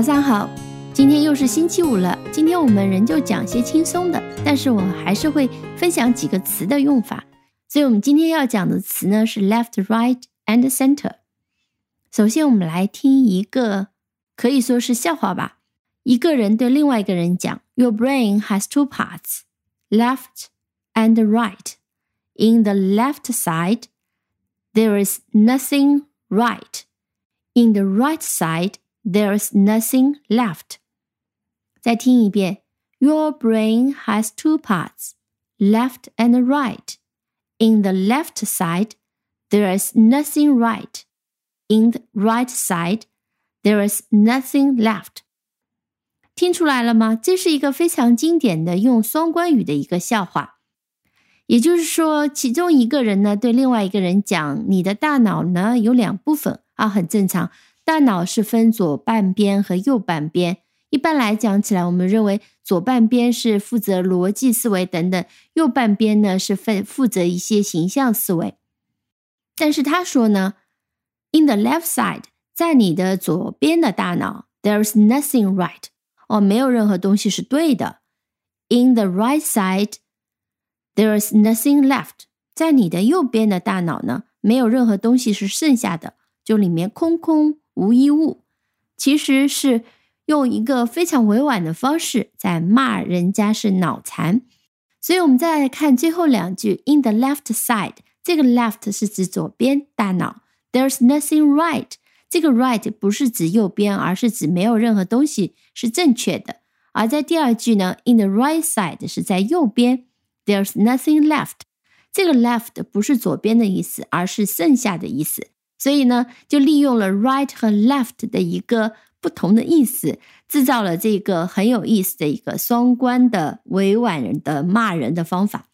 早上好，今天又是星期五了。今天我们仍旧讲些轻松的，但是我还是会分享几个词的用法。所以，我们今天要讲的词呢是 left, right and center。首先，我们来听一个可以说是笑话吧。一个人对另外一个人讲：“Your brain has two parts, left and right. In the left side, there is nothing right. In the right side, there is nothing left. 再听一遍，Your brain has two parts, left and right. In the left side, there is nothing right. In the right side, there is nothing left. 听出来了吗？这是一个非常经典的用双关语的一个笑话。也就是说，其中一个人呢对另外一个人讲：“你的大脑呢有两部分啊，很正常。 大脑是分左半边和右半边。一般来讲起来，我们认为左半边是负责逻辑思维等等，右半边呢是分负责一些形象思维。但是他说呢，In the left side，在你的左边的大脑，there is nothing right，哦，没有任何东西是对的。In the right side，there is nothing left，在你的右边的大脑呢，没有任何东西是剩下的，就里面空空。无一物，其实是用一个非常委婉的方式在骂人家是脑残。所以，我们再来看最后两句：In the left side，这个 left 是指左边大脑；There's nothing right，这个 right 不是指右边，而是指没有任何东西是正确的。而在第二句呢，In the right side 是在右边；There's nothing left，这个 left 不是左边的意思，而是剩下的意思。所以呢，就利用了 right 和 left 的一个不同的意思，制造了这个很有意思的一个双关的委婉的骂人的方法。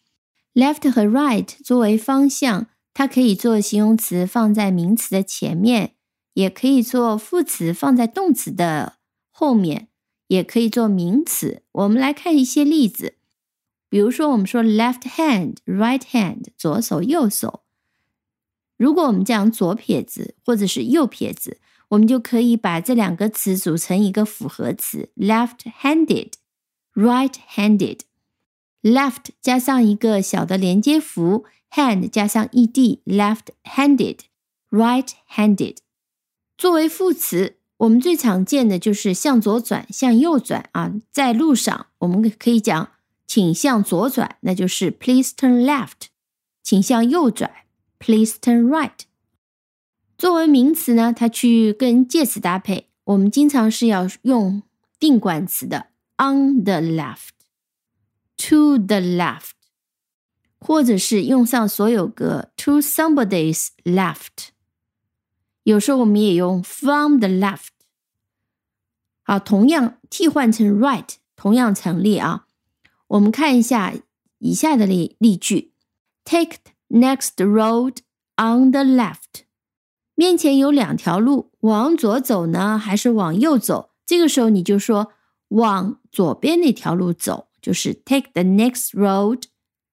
left 和 right 作为方向，它可以做形容词放在名词的前面，也可以做副词放在动词的后面，也可以做名词。我们来看一些例子，比如说我们说 left hand、right hand，左手、右手。如果我们讲左撇子或者是右撇子，我们就可以把这两个词组成一个复合词：left-handed、right-handed。left 加上一个小的连接符，hand 加上 ed，left-handed、right-handed。作为副词，我们最常见的就是向左转、向右转啊。在路上，我们可以讲请向左转，那就是 please turn left，请向右转。Please turn right。作为名词呢，它去跟介词搭配，我们经常是要用定冠词的，on the left，to the left，或者是用上所有格，to somebody's left。有时候我们也用 from the left。好，同样替换成 right，同样成立啊。我们看一下以下的例例句：Take。Next road on the left，面前有两条路，往左走呢，还是往右走？这个时候你就说往左边那条路走，就是 take the next road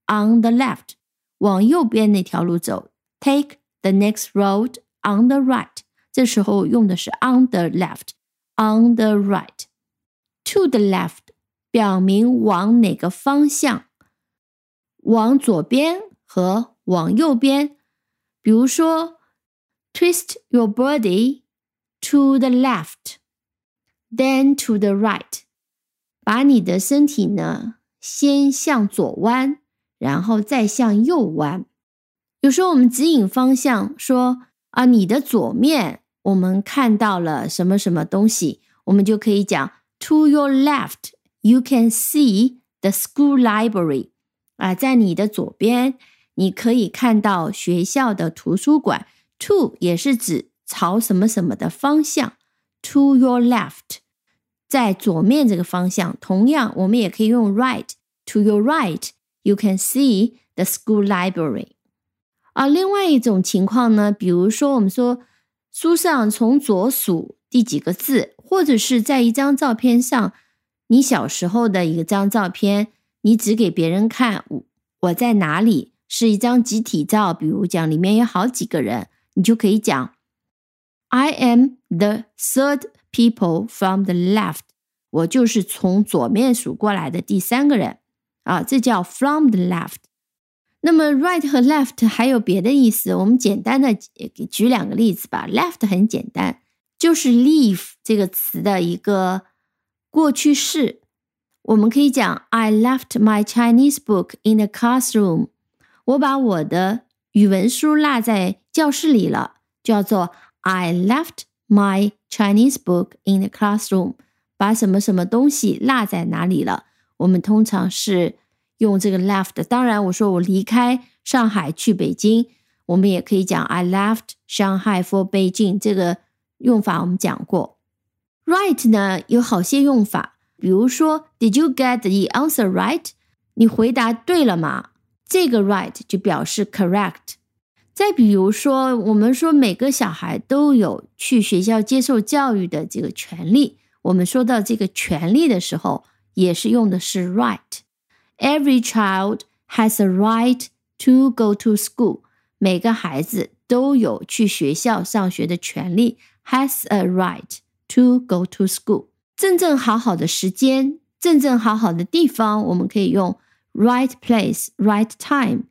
on the left。往右边那条路走，take the next road on the right。这时候用的是 on the left，on the right。To the left 表明往哪个方向，往左边和。 往右边，比如说，twist your body to the left, then to the right，把你的身体呢先向左弯，然后再向右弯。有时候我们指引方向，说啊，你的左面我们看到了什么什么东西，我们就可以讲 to your left, you can see the school library。啊，在你的左边。 你可以看到学校的图书馆，to 也是指朝什么什么的方向，to your left，在左面这个方向。同样，我们也可以用 right，to your right，you can see the school library。而另外一种情况呢，比如说我们说书上从左数第几个字，或者是在一张照片上，你小时候的一张照片，你指给别人看，我在哪里？是一张集体照，比如讲里面有好几个人，你就可以讲 I am the third people from the left，我就是从左面数过来的第三个人啊，这叫 from the left。那么 right 和 left 还有别的意思，我们简单的举两个例子吧。left 很简单，就是 leave 这个词的一个过去式。我们可以讲 I left my Chinese book in the classroom。我把我的语文书落在教室里了，叫做 I left my Chinese book in the classroom。把什么什么东西落在哪里了？我们通常是用这个 left。当然，我说我离开上海去北京，我们也可以讲 I left Shanghai for Beijing。这个用法我们讲过。Right 呢有好些用法。比如说，Did you get the answer right？你回答对了吗？这个 right 就表示 correct。再比如说，我们说每个小孩都有去学校接受教育的这个权利。我们说到这个权利的时候，也是用的是 right。Every child has a right to go to school。每个孩子都有去学校上学的权利。Has a right to go to school。正正好好的时间，正正好好的地方，我们可以用 right place, right time。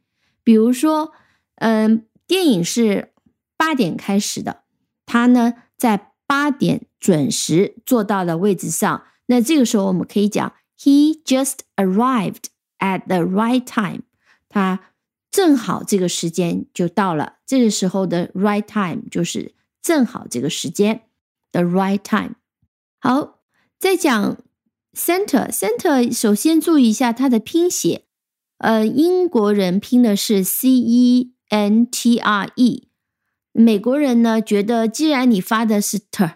比如说，嗯，电影是八点开始的，他呢在八点准时坐到了位置上。那这个时候我们可以讲 He just arrived at the right time。他正好这个时间就到了。这个时候的 right time 就是正好这个时间，the right time。好。在讲 center，center 首先注意一下它的拼写，呃，英国人拼的是 c e n t r e，美国人呢觉得既然你发的是 t，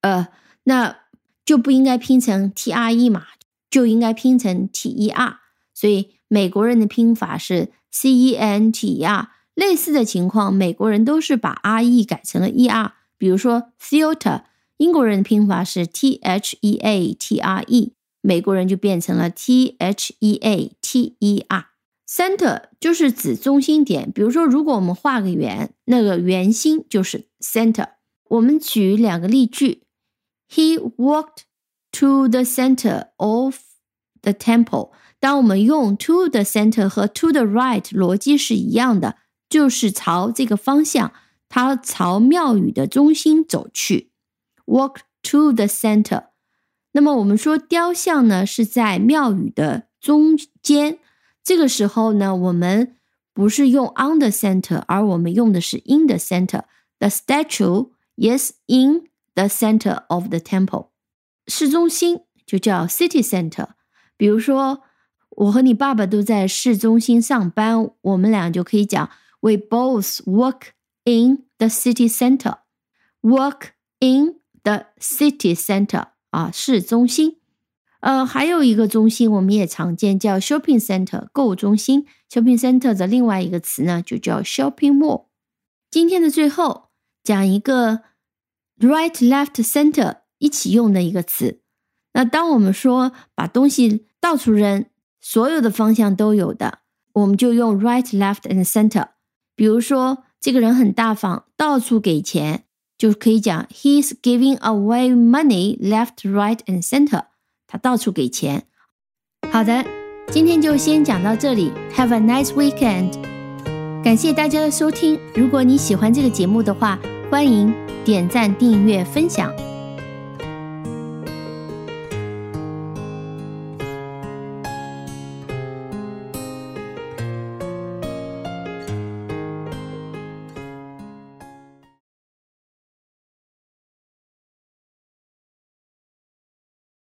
呃，那就不应该拼成 t r e 嘛，就应该拼成 t e r，所以美国人的拼法是 c e n t e r。类似的情况，美国人都是把 r e 改成了 e r，比如说 theater。英国人的拼法是 T H E A T R E，美国人就变成了 T H E A T E R。Center 就是指中心点，比如说，如果我们画个圆，那个圆心就是 center。我们举两个例句：He walked to the center of the temple。当我们用 to the center 和 to the right 逻辑是一样的，就是朝这个方向，他朝庙宇的中心走去。Walk to the center。 那么我们说雕像呢是在庙宇的中间，这个时候呢，我们不是用 on the center，而我们用的是 in the center。The statue is in the center of the temple。市中心就叫 city center。比如说，我和你爸爸都在市中心上班，我们俩就可以讲：We both work in the city center. Work in The city center 啊，市中心。呃，还有一个中心，我们也常见叫 shopping center 购物中心。shopping center 的另外一个词呢，就叫 shopping mall。今天的最后讲一个 right left center 一起用的一个词。那当我们说把东西到处扔，所有的方向都有的，我们就用 right left and center。比如说，这个人很大方，到处给钱。就可以讲，He's giving away money left, right, and center。他到处给钱。好的，今天就先讲到这里。Have a nice weekend。感谢大家的收听。如果你喜欢这个节目的话，欢迎点赞、订阅、分享。